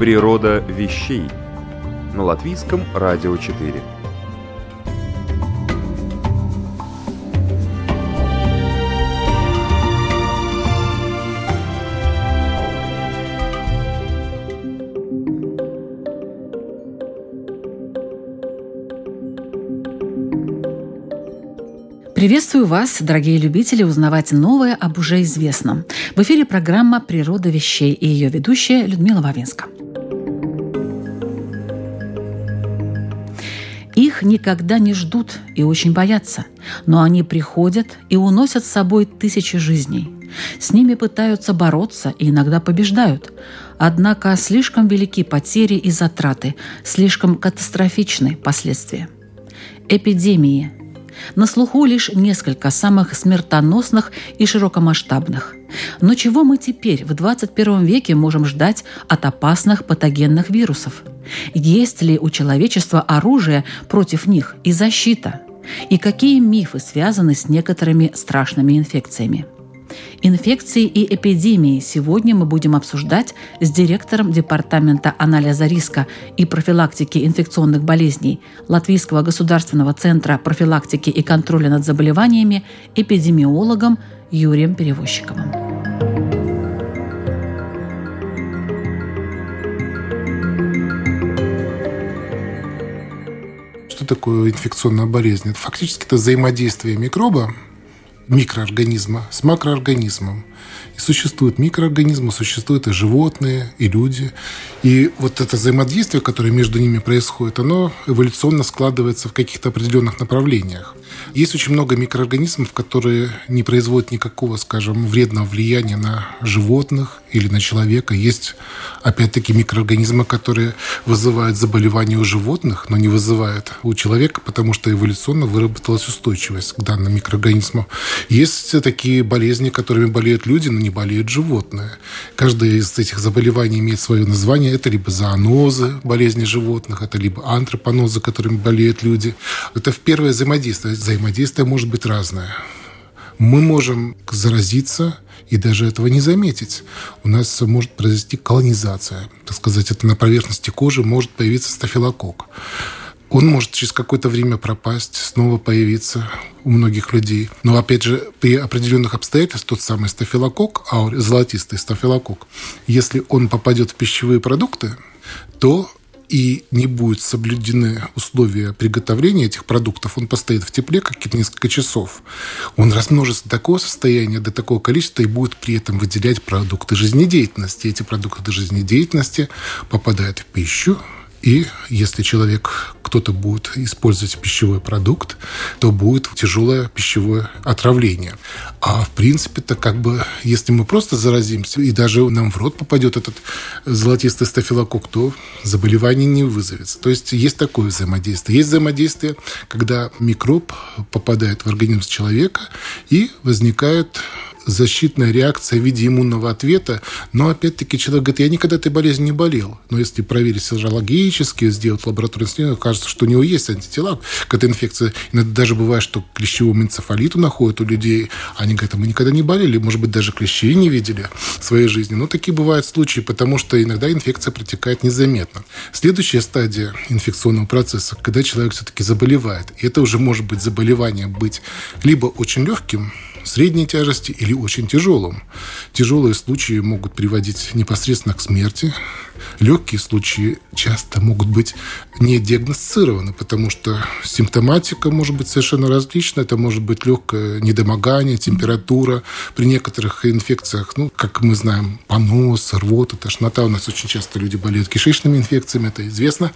Природа вещей на латвийском радио 4. Приветствую вас, дорогие любители, узнавать новое об уже известном. В эфире программа «Природа вещей» и ее ведущая Людмила Вавинска. Их никогда не ждут и очень боятся, но они приходят и уносят с собой тысячи жизней. С ними пытаются бороться и иногда побеждают. Однако слишком велики потери и затраты, слишком катастрофичны последствия. Эпидемии – на слуху лишь несколько самых смертоносных и широкомасштабных. Но чего мы теперь в 21 веке можем ждать от опасных патогенных вирусов? Есть ли у человечества оружие против них и защита? И какие мифы связаны с некоторыми страшными инфекциями? Инфекции и эпидемии сегодня мы будем обсуждать с директором Департамента анализа риска и профилактики инфекционных болезней Латвийского государственного центра профилактики и контроля над заболеваниями эпидемиологом Юрием Перевозчиковым. Что такое инфекционная болезнь? Это фактически это взаимодействие микроба микроорганизма с макроорганизмом. И существуют микроорганизмы, существуют и животные, и люди. И вот это взаимодействие, которое между ними происходит, оно эволюционно складывается в каких-то определенных направлениях. Есть очень много микроорганизмов, которые не производят никакого, скажем, вредного влияния на животных или на человека. Есть, опять-таки, микроорганизмы, которые вызывают заболевания у животных, но не вызывают у человека, потому что эволюционно выработалась устойчивость к данным микроорганизмам. Есть такие болезни, которыми болеют люди, но не болеют животные. Каждое из этих заболеваний имеет свое название. Это либо зоонозы, болезни животных, это либо антропонозы, которыми болеют люди. Это в первое взаимодействие. Взаимодействие может быть разное. Мы можем заразиться и даже этого не заметить. У нас может произойти колонизация. Так сказать, это на поверхности кожи может появиться стафилококк. Он может через какое-то время пропасть, снова появиться у многих людей. Но, опять же, при определенных обстоятельствах тот самый стафилококк, а золотистый стафилококк, если он попадет в пищевые продукты, то и не будут соблюдены условия приготовления этих продуктов, он постоит в тепле какие-то несколько часов, он размножится до такого состояния, до такого количества и будет при этом выделять продукты жизнедеятельности. Эти продукты жизнедеятельности попадают в пищу, и если человек, кто-то будет использовать пищевой продукт, то будет тяжелое пищевое отравление. А в принципе-то как бы, если мы просто заразимся, и даже нам в рот попадет этот золотистый стафилококк, то заболевание не вызовется. То есть есть такое взаимодействие. Есть взаимодействие, когда микроб попадает в организм человека и возникает защитная реакция в виде иммунного ответа. Но опять-таки человек говорит, я никогда этой болезнью не болел. Но если проверить серологически, сделать лабораторное исследование, кажется, что у него есть антитела к этой инфекции. Иногда даже бывает, что клещевому энцефалиту находят у людей. Они говорят, мы никогда не болели, может быть, даже клещей не видели в своей жизни. Но такие бывают случаи, потому что иногда инфекция протекает незаметно. Следующая стадия инфекционного процесса, когда человек все-таки заболевает. И это уже может быть заболевание быть либо очень легким, средней тяжести или очень тяжелым. Тяжелые случаи могут приводить непосредственно к смерти. Легкие случаи часто могут быть не диагностированы, потому что симптоматика может быть совершенно различна. Это может быть легкое недомогание, температура. При некоторых инфекциях, ну, как мы знаем, понос, рвота, тошнота. У нас очень часто люди болеют кишечными инфекциями, это известно.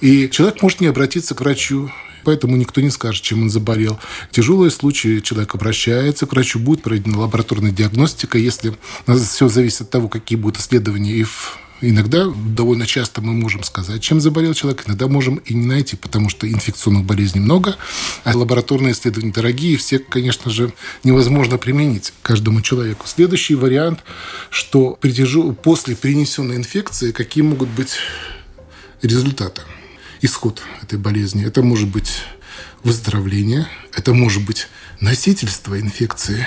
И человек может не обратиться к врачу поэтому никто не скажет, чем он заболел. Тяжелые случаи человек обращается к врачу, будет проведена лабораторная диагностика. Если все зависит от того, какие будут исследования и в Иногда, довольно часто мы можем сказать, чем заболел человек, иногда можем и не найти, потому что инфекционных болезней много, а лабораторные исследования дорогие, все, конечно же, невозможно применить каждому человеку. Следующий вариант, что после перенесенной инфекции какие могут быть результаты, исход этой болезни. Это может быть выздоровление, это может быть носительство инфекции,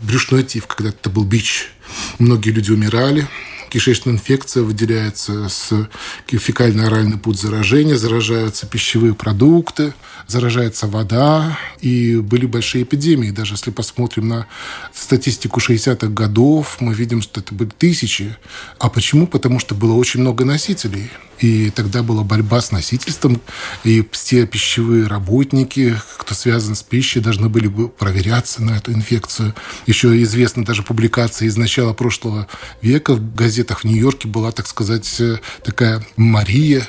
брюшной тиф, когда это был бич. Многие люди умирали, кишечная инфекция выделяется с фекально-оральный путь заражения, заражаются пищевые продукты, заражается вода, и были большие эпидемии. Даже если посмотрим на статистику 60-х годов, мы видим, что это были тысячи. А почему? Потому что было очень много носителей. И тогда была борьба с носительством, и все пищевые работники, кто связан с пищей, должны были бы проверяться на эту инфекцию. Еще известна даже публикация из начала прошлого века в газетах в Нью-Йорке была, так сказать, э, такая Мария,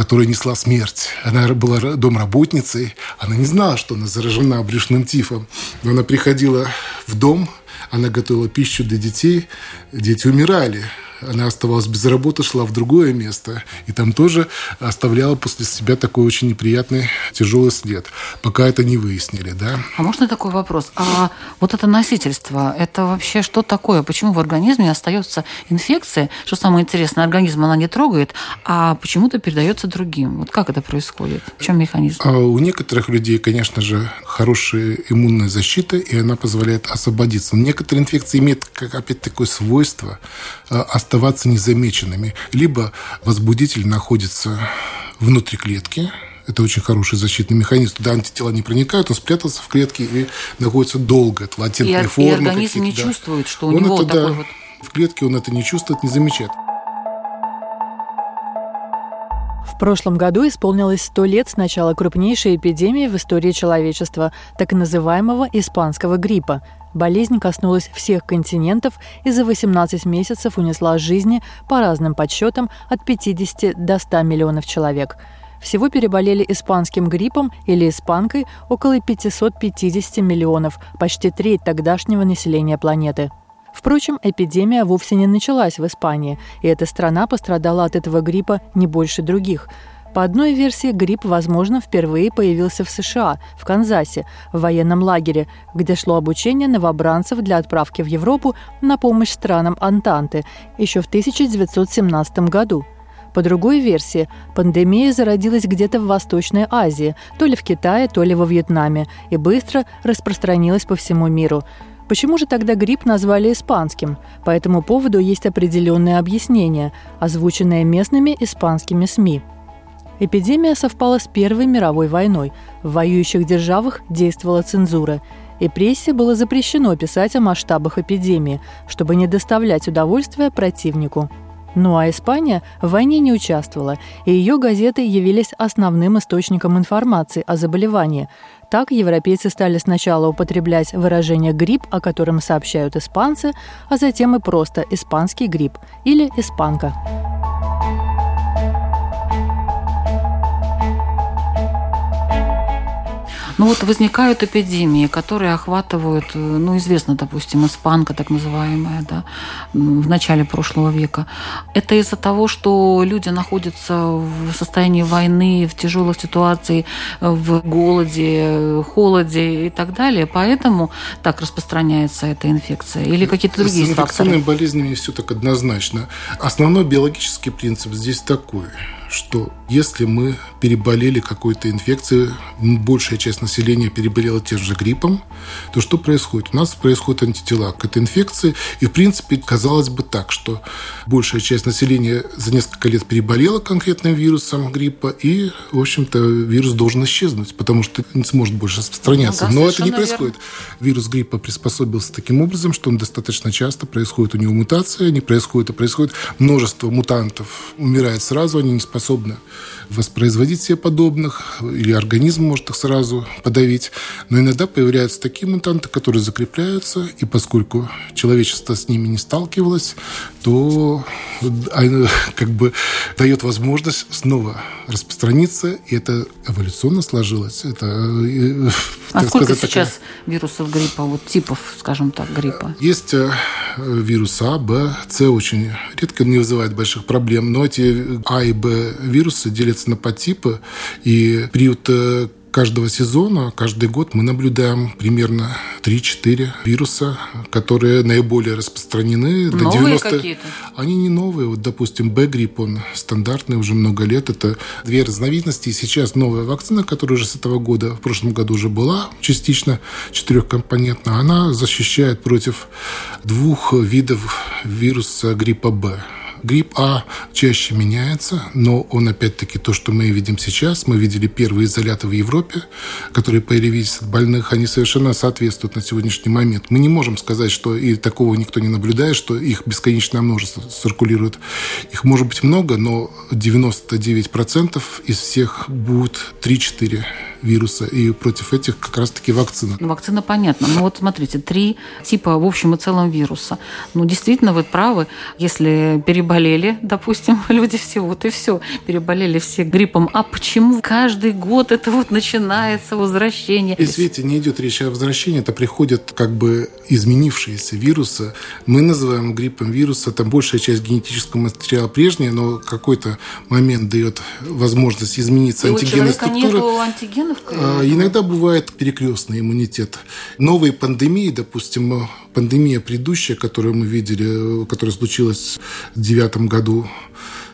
которая несла смерть. Она была домработницей, она не знала, что она заражена брюшным тифом. Но она приходила в дом, она готовила пищу для детей, дети умирали она оставалась без работы, шла в другое место, и там тоже оставляла после себя такой очень неприятный, тяжелый след, пока это не выяснили, да. А можно такой вопрос? А вот это носительство, это вообще что такое? Почему в организме остается инфекция? Что самое интересное, организм она не трогает, а почему-то передается другим. Вот как это происходит? В чем механизм? А у некоторых людей, конечно же, хорошая иммунная защита, и она позволяет освободиться. Но некоторые инфекции имеют, как опять такое свойство а, оставаться незамеченными. Либо возбудитель находится внутри клетки, это очень хороший защитный механизм. Туда антитела не проникают, он спрятался в клетке и находится долго. Это латентные и, формы. И организм не да. чувствует, что у он него это, такой да, вот... В клетке он это не чувствует, не замечает. В прошлом году исполнилось 100 лет с начала крупнейшей эпидемии в истории человечества, так называемого испанского гриппа, Болезнь коснулась всех континентов и за 18 месяцев унесла жизни, по разным подсчетам, от 50 до 100 миллионов человек. Всего переболели испанским гриппом или испанкой около 550 миллионов, почти треть тогдашнего населения планеты. Впрочем, эпидемия вовсе не началась в Испании, и эта страна пострадала от этого гриппа не больше других – по одной версии, грипп, возможно, впервые появился в США, в Канзасе, в военном лагере, где шло обучение новобранцев для отправки в Европу на помощь странам Антанты еще в 1917 году. По другой версии, пандемия зародилась где-то в Восточной Азии, то ли в Китае, то ли во Вьетнаме, и быстро распространилась по всему миру. Почему же тогда грипп назвали испанским? По этому поводу есть определенное объяснение, озвученное местными испанскими СМИ. Эпидемия совпала с Первой мировой войной. В воюющих державах действовала цензура. И прессе было запрещено писать о масштабах эпидемии, чтобы не доставлять удовольствия противнику. Ну а Испания в войне не участвовала, и ее газеты явились основным источником информации о заболевании. Так европейцы стали сначала употреблять выражение «грипп», о котором сообщают испанцы, а затем и просто «испанский грипп» или «испанка». Ну вот возникают эпидемии, которые охватывают, э, ну известно, допустим, испанка так называемая, да, в начале прошлого века. Это из-за того, что люди находятся в состоянии войны, в тяжелой ситуации, в голоде, холоде и так далее, поэтому так распространяется эта инфекция или какие-то другие факторы? С инфекционными болезнями все так однозначно. Основной биологический принцип здесь такой – что если мы переболели какой-то инфекцией, большая часть населения переболела тем же гриппом, то что происходит? У нас происходят антитела к этой инфекции, и, в принципе, казалось бы так, что большая часть населения за несколько лет переболела конкретным вирусом гриппа, и, в общем-то, вирус должен исчезнуть, потому что не сможет больше распространяться. Ну, да, Но это не происходит. Верно. Вирус гриппа приспособился таким образом, что он достаточно часто происходит у него мутация, не происходит, а происходит множество мутантов, умирает сразу, они не способны способна воспроизводить себе подобных, или организм может их сразу подавить. Но иногда появляются такие мутанты, которые закрепляются, и поскольку человечество с ними не сталкивалось, то как бы дает возможность снова распространиться, и это эволюционно сложилось. Это, э, а сколько сказать, сейчас такая... вирусов гриппа, вот типов, скажем так, гриппа? Есть э, вирус А, Б, С очень редко не вызывает больших проблем, но эти А и Б вирусы делятся на подтипы, и период э, каждого сезона, каждый год мы наблюдаем примерно 3-4 вируса, которые наиболее распространены. Новые до 90... какие-то? Они не новые. Вот, допустим, Б-грипп, он стандартный уже много лет. Это две разновидности. И сейчас новая вакцина, которая уже с этого года, в прошлом году уже была частично четырехкомпонентная, она защищает против двух видов вируса гриппа Б. Грипп А чаще меняется, но он опять-таки то, что мы видим сейчас. Мы видели первые изоляты в Европе, которые появились от больных. Они совершенно соответствуют на сегодняшний момент. Мы не можем сказать, что и такого никто не наблюдает, что их бесконечное множество циркулирует. Их может быть много, но 99% из всех будут 3-4 вируса, и против этих как раз-таки вакцина. Ну, вакцина понятна. Ну вот смотрите, три типа в общем и целом вируса. Ну, действительно, вы правы. Если переболели, допустим, люди все, вот и все, переболели все гриппом. А почему каждый год это вот начинается возвращение? И, видите, не идет речь о возвращении, это приходят как бы изменившиеся вирусы. Мы называем гриппом вируса, там большая часть генетического материала прежняя, но какой-то момент дает возможность измениться и антигенной структуры. Нету антиген а, иногда бывает перекрестный иммунитет. Новые пандемии, допустим, пандемия предыдущая, которую мы видели, которая случилась в девятом году,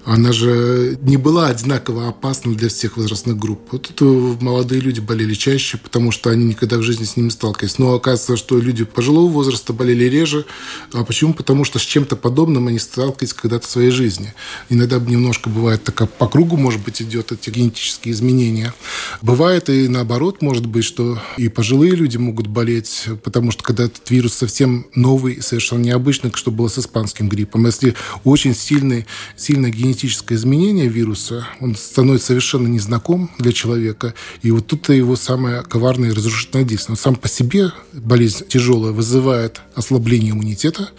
она же не была одинаково опасна для всех возрастных групп. Вот это молодые люди болели чаще, потому что они никогда в жизни с ними сталкивались. Но оказывается, что люди пожилого возраста болели реже. А почему? Потому что с чем-то подобным они сталкивались когда-то в своей жизни. Иногда немножко бывает так по кругу, может быть, идет эти генетические изменения. Бывает и наоборот, может быть, что и пожилые люди могут болеть, потому что когда этот вирус совсем новый, совершенно необычный, что было с испанским гриппом. Если очень сильный, сильно генетический генетическое изменение вируса, он становится совершенно незнаком для человека. И вот тут его самое коварное и разрушительное действие. Но сам по себе болезнь тяжелая вызывает ослабление иммунитета,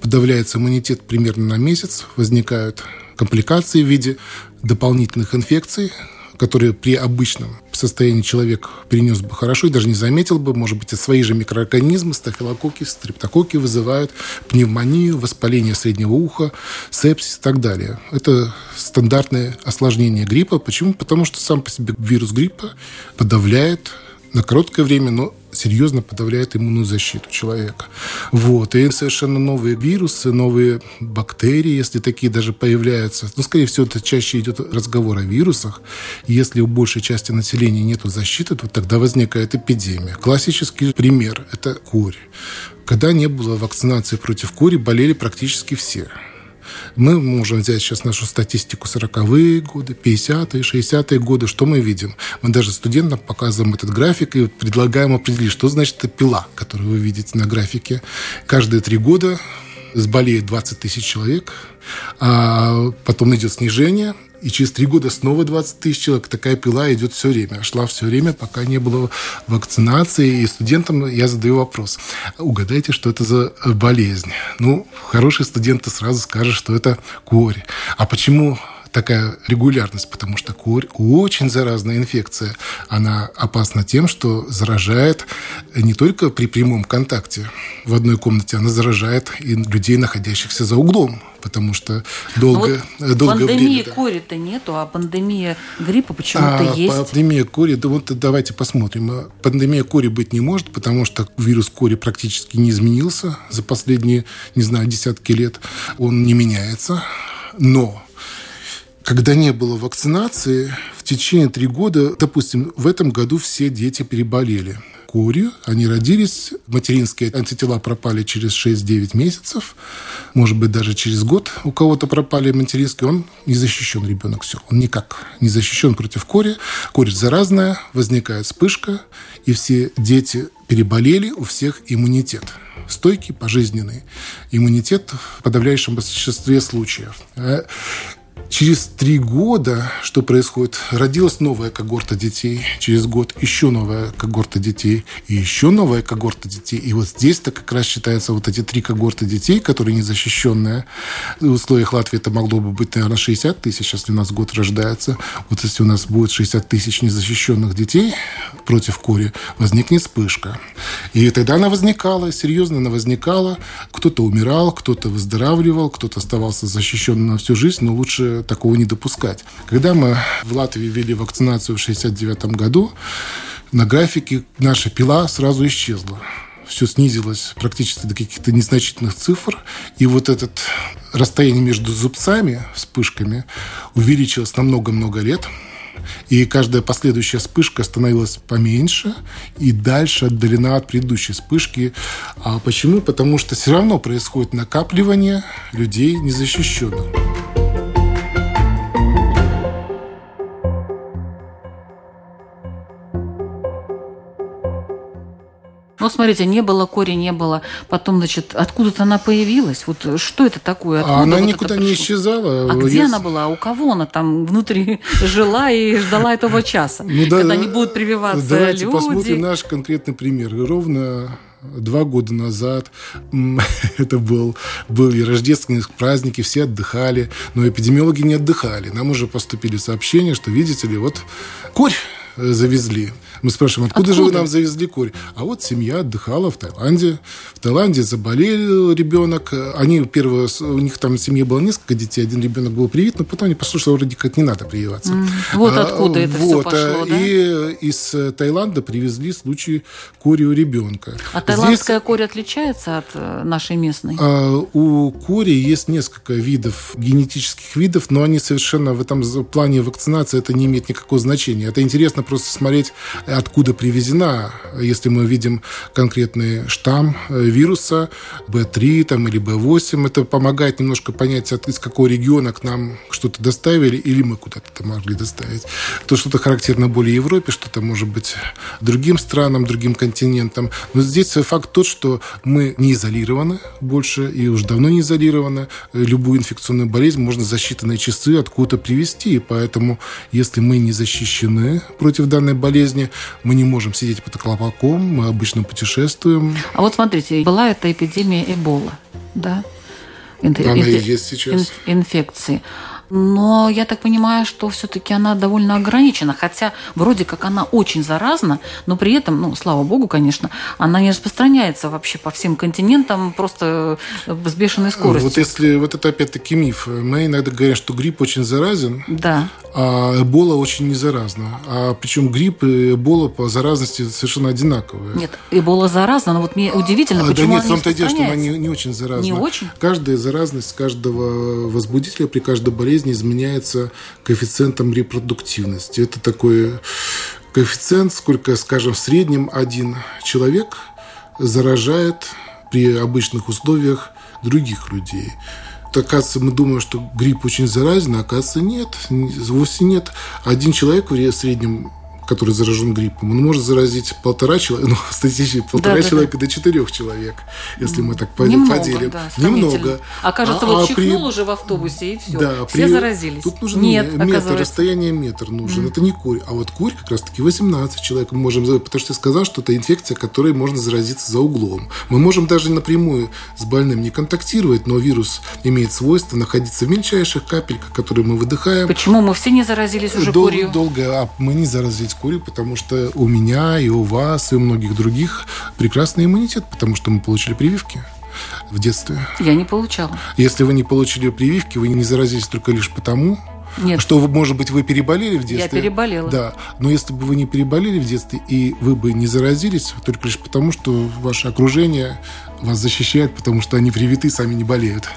подавляется иммунитет примерно на месяц, возникают компликации в виде дополнительных инфекций, которые при обычном состоянии человек перенес бы хорошо и даже не заметил бы, может быть, свои же микроорганизмы, стафилококки, стрептококки вызывают пневмонию, воспаление среднего уха, сепсис и так далее. Это стандартное осложнение гриппа. Почему? Потому что сам по себе вирус гриппа подавляет на короткое время, но серьезно подавляет иммунную защиту человека. Вот. И совершенно новые вирусы, новые бактерии, если такие даже появляются. Ну, скорее всего, это чаще идет разговор о вирусах. Если у большей части населения нет защиты, то тогда возникает эпидемия. Классический пример – это корь. Когда не было вакцинации против кори, болели практически все. Мы можем взять сейчас нашу статистику 40-е годы, 50-е, 60-е годы. Что мы видим? Мы даже студентам показываем этот график и предлагаем определить, что значит эта пила, которую вы видите на графике. Каждые три года сболеет 20 тысяч человек, а потом идет снижение, и через три года снова 20 тысяч человек. Такая пила идет все время. Шла все время, пока не было вакцинации. И студентам я задаю вопрос. Угадайте, что это за болезнь? Ну, хороший студент сразу скажет, что это корь. А почему такая регулярность, потому что корь очень заразная инфекция. Она опасна тем, что заражает не только при прямом контакте в одной комнате, она заражает и людей, находящихся за углом потому что долго, ну вот долгое пандемии время... кори-то нету, а пандемия гриппа почему-то а, есть. Пандемия кори, да вот давайте посмотрим. Пандемия кори быть не может, потому что вирус кори практически не изменился за последние, не знаю, десятки лет. Он не меняется. Но когда не было вакцинации, в течение три года, допустим, в этом году все дети переболели корью. Они родились, материнские антитела пропали через 6-9 месяцев, может быть, даже через год у кого-то пропали материнские. Он не защищен, ребенок, все. Он никак не защищен против кори. Корь заразная, возникает вспышка, и все дети переболели, у всех иммунитет стойкий, пожизненный иммунитет в подавляющем большинстве случаев. Через три года, что происходит? Родилась новая когорта детей. Через год еще новая когорта детей. И еще новая когорта детей. И вот здесь-то как раз считаются вот эти три когорты детей, которые незащищенные. В условиях Латвии это могло бы быть, наверное, 60 тысяч, если у нас год рождается. Вот если у нас будет 60 тысяч незащищенных детей против кори, возникнет вспышка. И тогда она возникала, серьезно она возникала. Кто-то умирал, кто-то выздоравливал, кто-то оставался защищенным на всю жизнь, но лучше такого не допускать. Когда мы в Латвии ввели вакцинацию в 1969 году, на графике наша пила сразу исчезла все снизилось практически до каких-то незначительных цифр. И вот это расстояние между зубцами, вспышками, увеличилось на много-много лет. И каждая последующая вспышка становилась поменьше и дальше отдалена от предыдущей вспышки. А почему? Потому что все равно происходит накапливание людей незащищенных. Смотрите, не было кори, не было. Потом, значит, откуда-то она появилась. Вот что это такое? Откуда она вот никуда не исчезала. А где Есть... она была? У кого она там внутри жила и ждала этого часа? Ну, да, когда не будут прививаться Давайте люди. посмотрим наш конкретный пример. Ровно два года назад. Это был, были рождественские праздники, все отдыхали, но эпидемиологи не отдыхали. Нам уже поступили сообщения, что, видите ли, вот корь завезли. Мы спрашиваем, откуда, откуда же вы нам завезли курь? А вот семья отдыхала в Таиланде. В Таиланде заболел ребенок. Они первые, у них там в семье было несколько детей, один ребенок был привит, но потом они послушали, вроде как не надо прививаться. Mm. Вот а, откуда это вот, все пошло, да? И из Таиланда привезли случай кори у ребенка. А таиландская Здесь, корь отличается от э, нашей местной? А, у кори есть несколько видов, генетических видов, но они совершенно в этом плане вакцинации это не имеет никакого значения. Это интересно просто смотреть откуда привезена. Если мы видим конкретный штамм э, вируса B3 там, или B8, это помогает немножко понять, из какого региона к нам что-то доставили или мы куда-то это могли доставить. То что-то характерно более Европе, что-то может быть другим странам, другим континентам. Но здесь факт тот, что мы не изолированы больше и уже давно не изолированы. Любую инфекционную болезнь можно за считанные часы откуда-то привести. И поэтому, если мы не защищены против данной болезни, мы не можем сидеть под колпаком, мы обычно путешествуем. А вот смотрите, была эта эпидемия Эбола, да? Инф... Она и есть сейчас. Инфекции. Но я так понимаю, что все-таки она довольно ограничена, хотя вроде как она очень заразна, но при этом, ну, слава богу, конечно, она не распространяется вообще по всем континентам просто с бешеной скоростью. Вот если вот это опять-таки миф. Мы иногда говорим, что грипп очень заразен, да. а эбола очень не заразна. А причем грипп и эбола по заразности совершенно одинаковые. Нет, эбола заразна, но вот мне удивительно, а, почему да нет, она не том-то дело, что она не, не очень заразна. Не очень? Каждая заразность каждого возбудителя при каждой болезни болезни изменяется коэффициентом репродуктивности. Это такой коэффициент, сколько, скажем, в среднем один человек заражает при обычных условиях других людей. Оказывается, мы думаем, что грипп очень заразен, а оказывается, нет, вовсе нет. Один человек в среднем который заражен гриппом, он может заразить полтора человека, ну, статистически полтора да, человека да, да. до четырех человек, если мы так Немного, поделим. Да, Немного. Окажется, а, вот а чихнул при... уже в автобусе, и все. Да, все при... заразились. Тут нужен Нет, метр, расстояние метр нужен. Mm. Это не курь. А вот курь как раз-таки 18 человек мы можем потому что я сказал, что это инфекция, которой можно заразиться за углом. Мы можем даже напрямую с больным не контактировать, но вирус имеет свойство находиться в мельчайших капельках, которые мы выдыхаем. Почему мы все не заразились уже Дол- курью? Долго, а мы не заразились курю, потому что у меня и у вас, и у многих других прекрасный иммунитет, потому что мы получили прививки в детстве. Я не получала. Если вы не получили прививки, вы не заразились только лишь потому, нет. Что, может быть, вы переболели в детстве? Я переболела. Да. Но если бы вы не переболели в детстве, и вы бы не заразились, только лишь потому, что ваше окружение вас защищает, потому что они привиты, сами не болеют.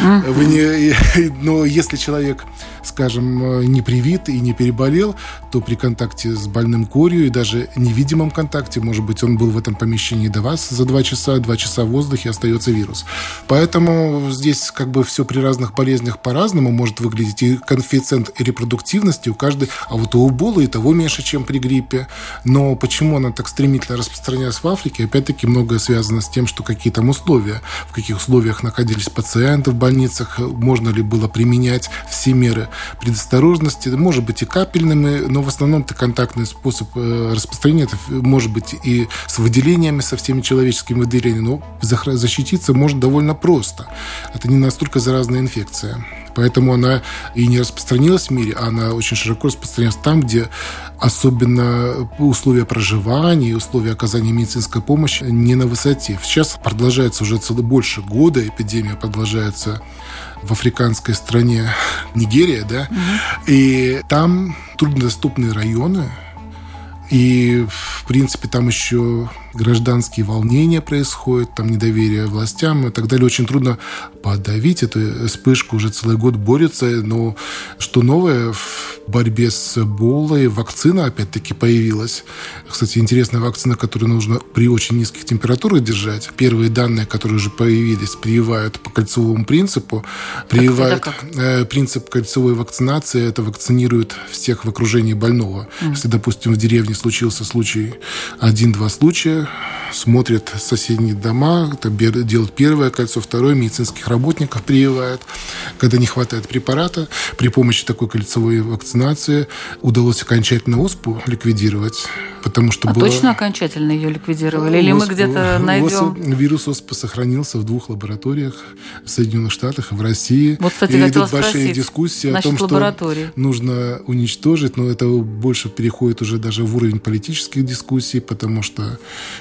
Mm-hmm. Вы не, но если человек скажем, не привит и не переболел, то при контакте с больным корью и даже невидимом контакте, может быть, он был в этом помещении до вас за два часа, два часа в воздухе остается вирус. Поэтому здесь как бы все при разных болезнях по-разному может выглядеть. И коэффициент репродуктивности у каждой, а вот у Эбола и того меньше, чем при гриппе. Но почему она так стремительно распространялась в Африке? Опять-таки многое связано с тем, что какие там условия, в каких условиях находились пациенты в больницах, можно ли было применять все меры предосторожности, может быть и капельными, но в основном это контактный способ э, распространения, это может быть и с выделениями, со всеми человеческими выделениями, но защититься можно довольно просто. Это не настолько заразная инфекция. Поэтому она и не распространилась в мире, а она очень широко распространялась там, где особенно условия проживания и условия оказания медицинской помощи не на высоте. Сейчас продолжается уже целый больше года, эпидемия продолжается в африканской стране Нигерия, да, угу. и там труднодоступные районы, и, в принципе, там еще гражданские волнения происходят, там недоверие властям и так далее. Очень трудно подавить эту вспышку. Уже целый год борется. Но что новое в борьбе с Эболой? Вакцина опять-таки появилась. Кстати, интересная вакцина, которую нужно при очень низких температурах держать. Первые данные, которые уже появились, прививают по кольцевому принципу. Прививают как как? Э, принцип кольцевой вакцинации. Это вакцинирует всех в окружении больного. Mm. Если, допустим, в деревне случился случай, один-два случая, смотрят соседние дома, делают первое кольцо, второе, медицинских работников прививают. Когда не хватает препарата, при помощи такой кольцевой вакцинации удалось окончательно оспу ликвидировать, потому что а было... точно окончательно ее ликвидировали? Или оспу, мы где-то найдем... Вирус оспы сохранился в двух лабораториях в Соединенных Штатах и в России. Вот, кстати, и идут большие спросить, дискуссии о том, что нужно уничтожить, но это больше переходит уже даже в уровень политических дискуссий, потому что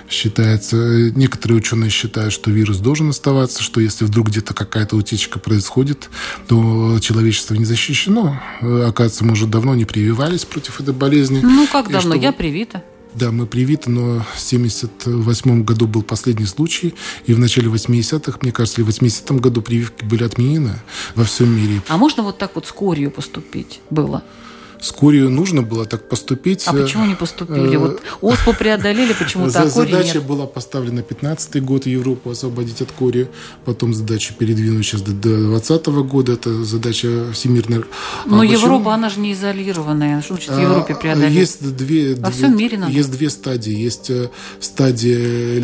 считается, некоторые ученые считают, что вирус должен оставаться, что если вдруг где-то какая-то утечка происходит, то человечество не защищено. Оказывается, мы уже давно не прививались против этой болезни. Ну, как давно? Я привита. Да, мы привиты, но в 1978 году был последний случай, и в начале 80-х, мне кажется, или в 80-м году прививки были отменены во всем мире. А можно вот так вот с корью поступить было? С Курию нужно было так поступить. А почему не поступили? Вот оспу преодолели, почему-то а Задача нет. была поставлена 15-й год Европу освободить от Курии, потом задачу передвинуть сейчас до 20 -го года, это задача всемирная. Но а Европа, почему? она же не изолированная, что значит в Европе преодолеть? Есть две, Во две, всем мире надо. Есть две стадии. Есть э, стадия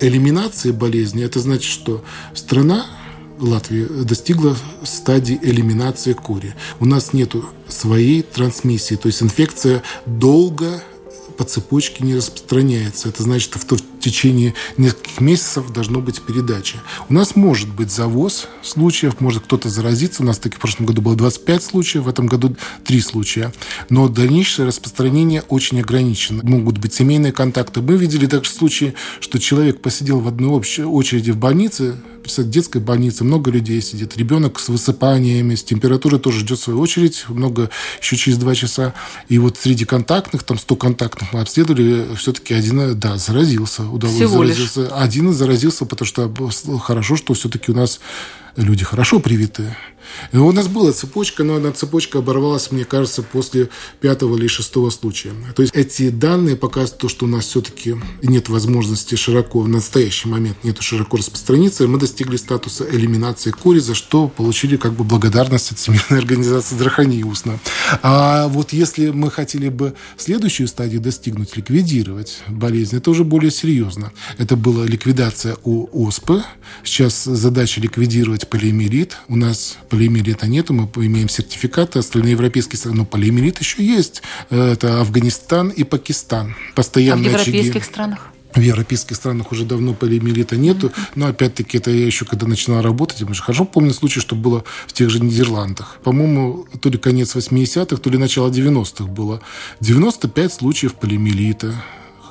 элиминации болезни, это значит, что страна Латвия достигла стадии элиминации кори. У нас нет своей трансмиссии, то есть инфекция долго по цепочке не распространяется. Это значит, что в течение нескольких месяцев должно быть передача. У нас может быть завоз случаев, может кто-то заразиться. У нас таки в прошлом году было 25 случаев, в этом году 3 случая. Но дальнейшее распространение очень ограничено. Могут быть семейные контакты. Мы видели также случаи, что человек посидел в одной общей очереди в больнице, в детской больнице много людей сидит, ребенок с высыпаниями, с температурой тоже ждет свою очередь, много еще через два часа. И вот среди контактных, там 100 контактных мы обследовали, все-таки один, да, заразился удалось Всего заразиться. Лишь. Один заразился, потому что хорошо, что все-таки у нас люди хорошо привитые. И у нас была цепочка, но эта цепочка оборвалась, мне кажется, после пятого или шестого случая. То есть эти данные показывают то, что у нас все-таки нет возможности широко, в настоящий момент нет широко распространиться. Мы достигли статуса элиминации кори, за что получили как бы благодарность от Всемирной организации здравоохранения устно. А вот если мы хотели бы следующую стадию достигнуть, ликвидировать болезнь, это уже более серьезно. Это была ликвидация у ОСПы. Сейчас задача ликвидировать полиомиелит. У нас полиомиелита нету, мы имеем сертификаты, остальные европейские страны, но полиомиелит еще есть. Это Афганистан и Пакистан. Постоянные а в европейских очаги. странах? В европейских странах уже давно полиомиелита нету, но опять-таки это я еще когда начинала работать, я хорошо помню случай, что было в тех же Нидерландах. По-моему, то ли конец 80-х, то ли начало 90-х было. 95 случаев полиомиелита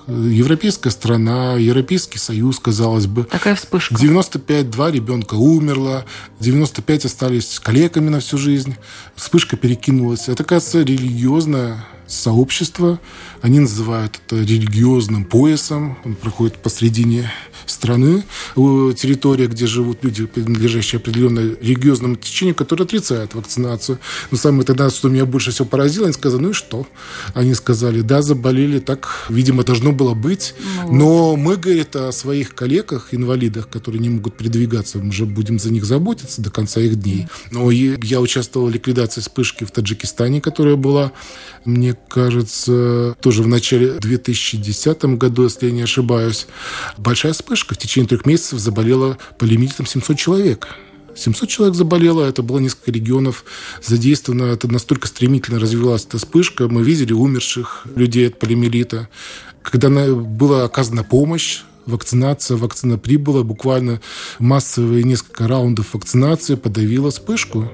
европейская страна, Европейский Союз, казалось бы. Такая вспышка. 95 два ребенка умерло, 95 остались коллегами на всю жизнь. Вспышка перекинулась. Это, кажется, религиозная сообщества. Они называют это религиозным поясом. Он проходит посредине страны, территория, где живут люди, принадлежащие определенному религиозному течению, которое отрицает вакцинацию. Но самое тогда, что меня больше всего поразило, они сказали, ну и что? Они сказали, да, заболели, так, видимо, должно было быть. Ну, Но мы, говорит, о своих коллегах, инвалидах, которые не могут передвигаться, мы же будем за них заботиться до конца их дней. Но я участвовал в ликвидации вспышки в Таджикистане, которая была, мне кажется, тоже в начале 2010 году, если я не ошибаюсь. Большая вспышка. В течение трех месяцев заболело полиомиелитом 700 человек. 700 человек заболело, это было несколько регионов задействовано, это настолько стремительно развивалась эта вспышка. Мы видели умерших людей от полиомиелита. Когда была оказана помощь, вакцинация, вакцина прибыла, буквально массовые несколько раундов вакцинации подавила вспышку.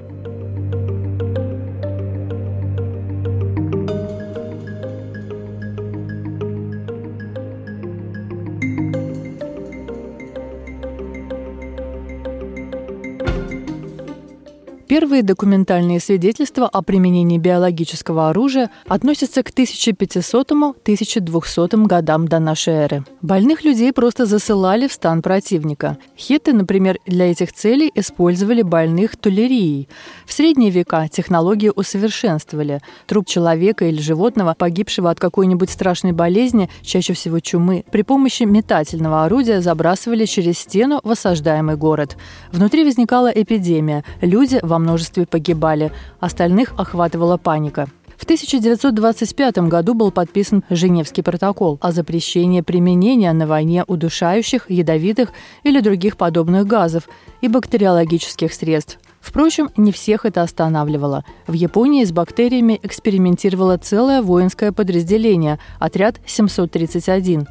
Первые документальные свидетельства о применении биологического оружия относятся к 1500-1200 годам до нашей эры. Больных людей просто засылали в стан противника. Хеты, например, для этих целей использовали больных тулярией. В средние века технологии усовершенствовали. Труп человека или животного, погибшего от какой-нибудь страшной болезни, чаще всего чумы, при помощи метательного орудия забрасывали через стену в осаждаемый город. Внутри возникала эпидемия. Люди во множестве погибали, остальных охватывала паника. В 1925 году был подписан Женевский протокол о запрещении применения на войне удушающих, ядовитых или других подобных газов и бактериологических средств. Впрочем, не всех это останавливало. В Японии с бактериями экспериментировало целое воинское подразделение – отряд 731.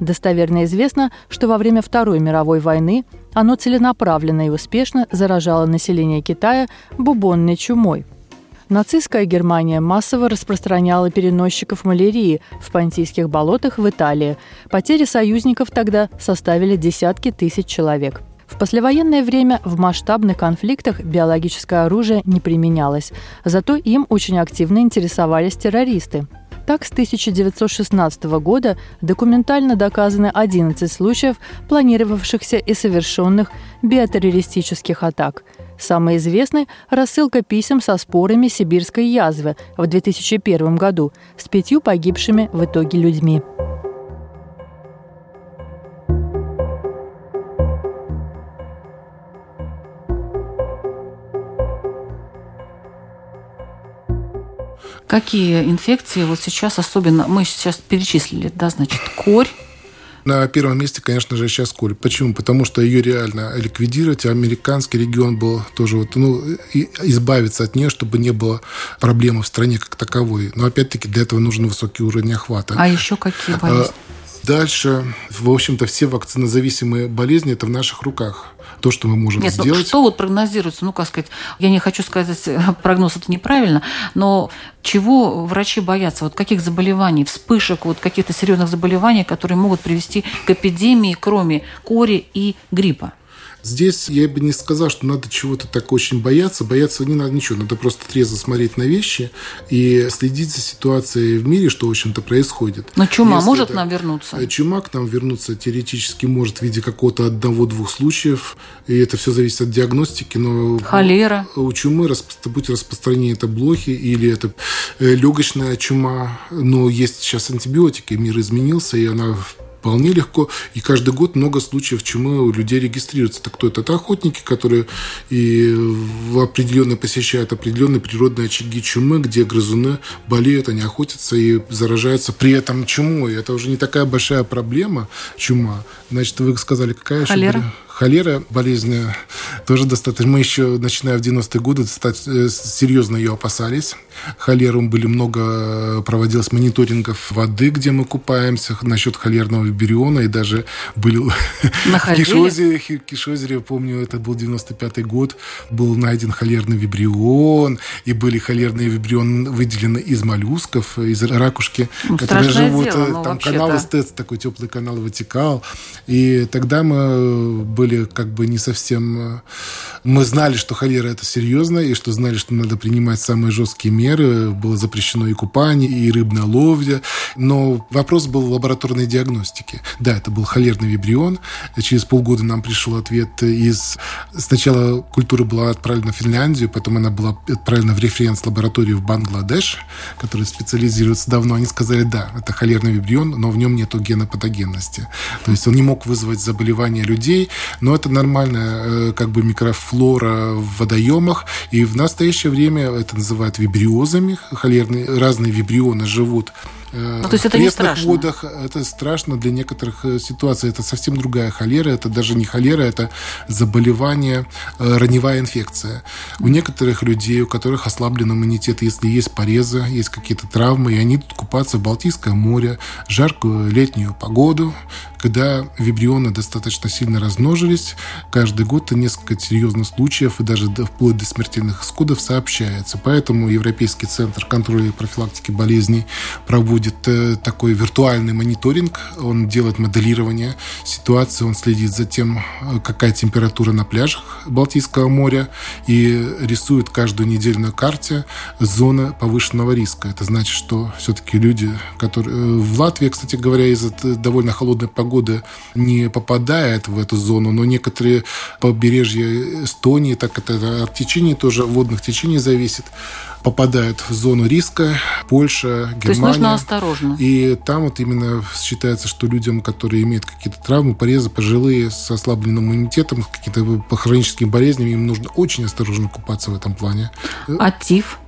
Достоверно известно, что во время Второй мировой войны оно целенаправленно и успешно заражало население Китая бубонной чумой. Нацистская Германия массово распространяла переносчиков малярии в Понтийских болотах в Италии. Потери союзников тогда составили десятки тысяч человек. В послевоенное время в масштабных конфликтах биологическое оружие не применялось, зато им очень активно интересовались террористы. Так, с 1916 года документально доказаны 11 случаев планировавшихся и совершенных биотеррористических атак. Самый известный – рассылка писем со спорами сибирской язвы в 2001 году с пятью погибшими в итоге людьми. Какие инфекции вот сейчас особенно, мы сейчас перечислили, да, значит, корь, на первом месте, конечно же, сейчас Коль. Почему? Потому что ее реально ликвидировать. Американский регион был тоже вот, ну, избавиться от нее, чтобы не было проблемы в стране как таковой. Но опять-таки для этого нужен высокий уровень охвата. А еще какие болезни? Дальше, в общем-то, все вакцинозависимые болезни это в наших руках то, что мы можем Нет, ну, сделать. Ну, что вот прогнозируется? Ну, как сказать, я не хочу сказать, прогноз это неправильно, но чего врачи боятся? Вот каких заболеваний, вспышек, вот каких-то серьезных заболеваний, которые могут привести к эпидемии, кроме кори и гриппа? Здесь я бы не сказал, что надо чего-то так очень бояться. Бояться не надо ничего. Надо просто трезво смотреть на вещи и следить за ситуацией в мире, что, в общем-то, происходит. Но чума Если может это... нам вернуться? Э, чума к нам вернуться теоретически может в виде какого-то одного-двух случаев. И это все зависит от диагностики. Но Холера. У чумы будь распространение это блохи или это э, легочная чума. Но есть сейчас антибиотики, мир изменился, и она вполне легко. И каждый год много случаев чумы у людей регистрируется. Так кто это? Это охотники, которые и в определенные посещают определенные природные очаги чумы, где грызуны болеют, они охотятся и заражаются при этом чумой. Это уже не такая большая проблема, чума. Значит, вы сказали, какая Холера. еще? Холера, болезнь тоже достаточно. Мы еще, начиная в 90-е годы, э, серьезно ее опасались. Холеру были много, проводилось мониторингов воды, где мы купаемся, насчет холерного вибриона, и даже были в Кишозере, Кишозере, помню, это был 95-й год, был найден холерный вибрион, и были холерные вибрион выделены из моллюсков, из ракушки, ну, которые живут. Дело, ну, там канал эстет, такой теплый канал вытекал. И тогда мы были как бы не совсем Мы знали, что холера это серьезно, и что знали, что надо принимать самые жесткие меры. Было запрещено и купание, и рыбная ловля. Но вопрос был в лабораторной диагностике. Да, это был холерный вибрион. Через полгода нам пришел ответ из... Сначала культура была отправлена в Финляндию, потом она была отправлена в референс-лабораторию в Бангладеш, которая специализируется давно. Они сказали, да, это холерный вибрион, но в нем нет гена патогенности. То есть он не мог вызвать заболевания людей, но это нормальная э, как бы микрофлора в водоемах. И в настоящее время это называют вибриозами. Холерные, разные вибрионы живут ну, то есть это не страшно? водах это страшно для некоторых э, ситуаций. Это совсем другая холера. Это даже не холера, это заболевание, э, раневая инфекция. У некоторых людей, у которых ослаблен иммунитет, если есть порезы, есть какие-то травмы, и они идут купаться в Балтийское море, жаркую летнюю погоду, когда вибрионы достаточно сильно размножились, каждый год несколько серьезных случаев и даже вплоть до смертельных исходов сообщается. Поэтому Европейский центр контроля и профилактики болезней проводит э, такой виртуальный мониторинг. Он делает моделирование ситуации, он следит за тем, э, какая температура на пляжах Балтийского моря и рисует каждую неделю на карте зоны повышенного риска. Это значит, что все-таки люди, которые... Э, в Латвии, кстати говоря, из-за довольно холодной погоды не попадает в эту зону, но некоторые побережья Эстонии, так это от течений тоже, водных течений зависит, попадают в зону риска. Польша, Германия. То есть нужно осторожно. И там вот именно считается, что людям, которые имеют какие-то травмы, порезы, пожилые, с ослабленным иммунитетом, с какими-то хроническими болезнями, им нужно очень осторожно купаться в этом плане. А ТИФ?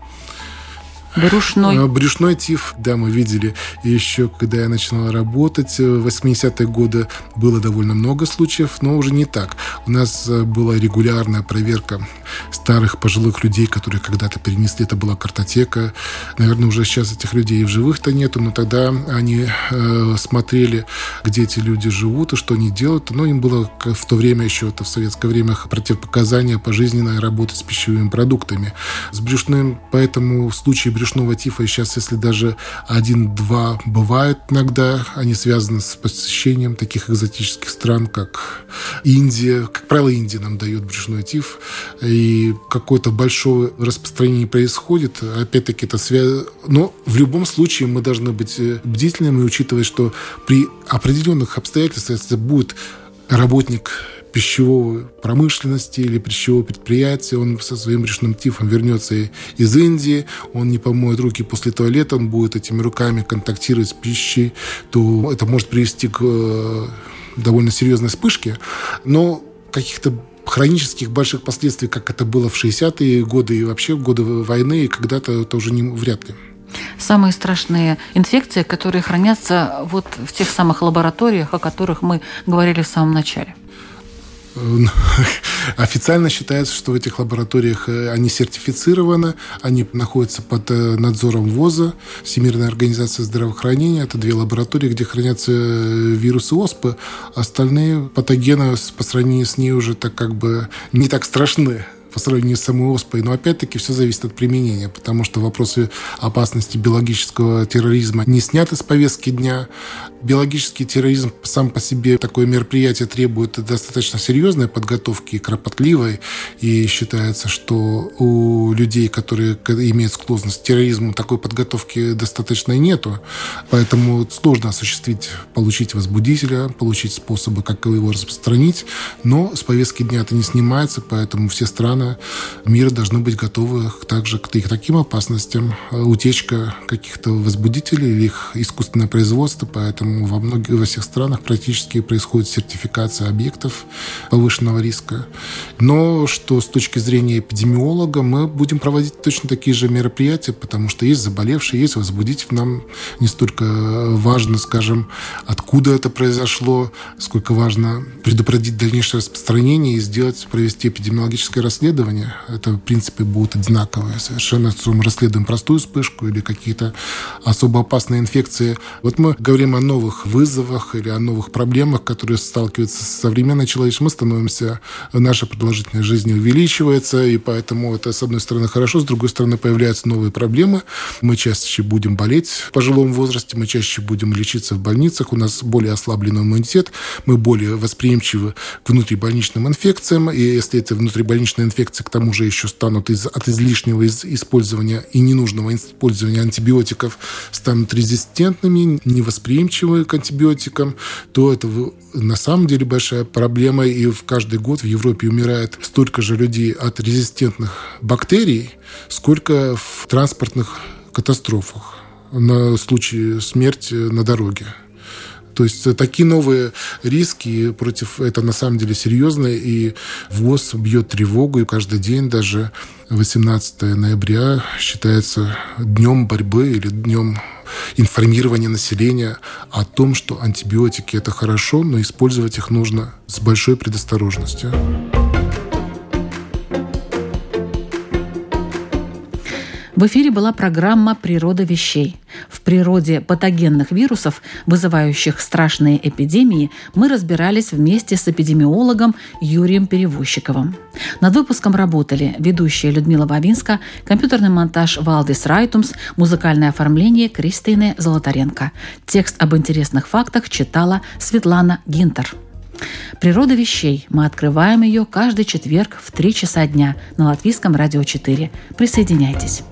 Брюшной. А, брюшной тиф, да, мы видели еще, когда я начинала работать. В 80-е годы было довольно много случаев, но уже не так. У нас э, была регулярная проверка старых пожилых людей, которые когда-то перенесли. Это была картотека. Наверное, уже сейчас этих людей в живых-то нету, но тогда они э, смотрели, где эти люди живут и что они делают. Но им было в то время еще, это в советское время, противопоказания пожизненной работать с пищевыми продуктами. С брюшным, поэтому в случае брюшной брюшного тифа сейчас, если даже один-два бывают иногда, они связаны с посещением таких экзотических стран, как Индия. Как правило, Индия нам дает брюшной тиф. И какое-то большое распространение происходит. Опять-таки, это связано... Но в любом случае мы должны быть э, бдительными, учитывая, что при определенных обстоятельствах, если будет работник пищевого промышленности или пищевого предприятия, он со своим брюшным тифом вернется из Индии, он не помоет руки после туалета, он будет этими руками контактировать с пищей, то это может привести к э, довольно серьезной вспышке. Но каких-то хронических больших последствий, как это было в 60-е годы и вообще в годы войны, и когда-то это уже не, вряд ли. Самые страшные инфекции, которые хранятся вот в тех самых лабораториях, о которых мы говорили в самом начале – Официально считается, что в этих лабораториях э, они сертифицированы, они находятся под э, надзором ВОЗа, Всемирной организации здравоохранения. Это две лаборатории, где хранятся э, вирусы ОСПы. Остальные патогены по сравнению с ней уже так как бы не так страшны по сравнению с самой ОСПой. Но опять-таки все зависит от применения, потому что вопросы опасности биологического терроризма не сняты с повестки дня. Биологический терроризм сам по себе такое мероприятие требует достаточно серьезной подготовки, кропотливой. И считается, что у людей, которые имеют склонность к терроризму, такой подготовки достаточно нету. Поэтому сложно осуществить, получить возбудителя, получить способы, как его распространить. Но с повестки дня это не снимается, поэтому все страны мира должны быть готовы также к таким опасностям. Утечка каких-то возбудителей или их искусственное производство, поэтому во многих, во всех странах практически происходит сертификация объектов повышенного риска. Но что с точки зрения эпидемиолога, мы будем проводить точно такие же мероприятия, потому что есть заболевшие, есть возбудитель. Нам не столько важно, скажем, откуда это произошло, сколько важно предупредить дальнейшее распространение и сделать, провести эпидемиологическое расследование. Это, в принципе, будут одинаковые. Совершенно, если мы расследуем простую вспышку или какие-то особо опасные инфекции. Вот мы говорим о новых вызовах или о новых проблемах, которые сталкиваются с современной человечеством. Мы становимся, наша продолжительность жизни увеличивается, и поэтому это, с одной стороны, хорошо, с другой стороны, появляются новые проблемы. Мы чаще будем болеть в пожилом возрасте, мы чаще будем лечиться в больницах, у нас более ослабленный иммунитет, мы более восприимчивы к внутрибольничным инфекциям, и если эти внутрибольничные инфекции к тому же еще станут из, от излишнего из, использования и ненужного использования антибиотиков, станут резистентными, невосприимчивы к антибиотикам, то это на самом деле большая проблема, и в каждый год в Европе умирает столько же людей от резистентных бактерий, сколько в транспортных катастрофах на случай смерти на дороге. То есть такие новые риски против это на самом деле серьезно, и ВОЗ бьет тревогу, и каждый день даже 18 ноября считается днем борьбы или днем информирования населения о том, что антибиотики это хорошо, но использовать их нужно с большой предосторожностью. В эфире была программа «Природа вещей». В природе патогенных вирусов, вызывающих страшные эпидемии, мы разбирались вместе с эпидемиологом Юрием Перевозчиковым. Над выпуском работали ведущая Людмила Бабинска, компьютерный монтаж Валдис Райтумс, музыкальное оформление Кристины Золотаренко. Текст об интересных фактах читала Светлана Гинтер. Природа вещей. Мы открываем ее каждый четверг в 3 часа дня на Латвийском радио 4. Присоединяйтесь.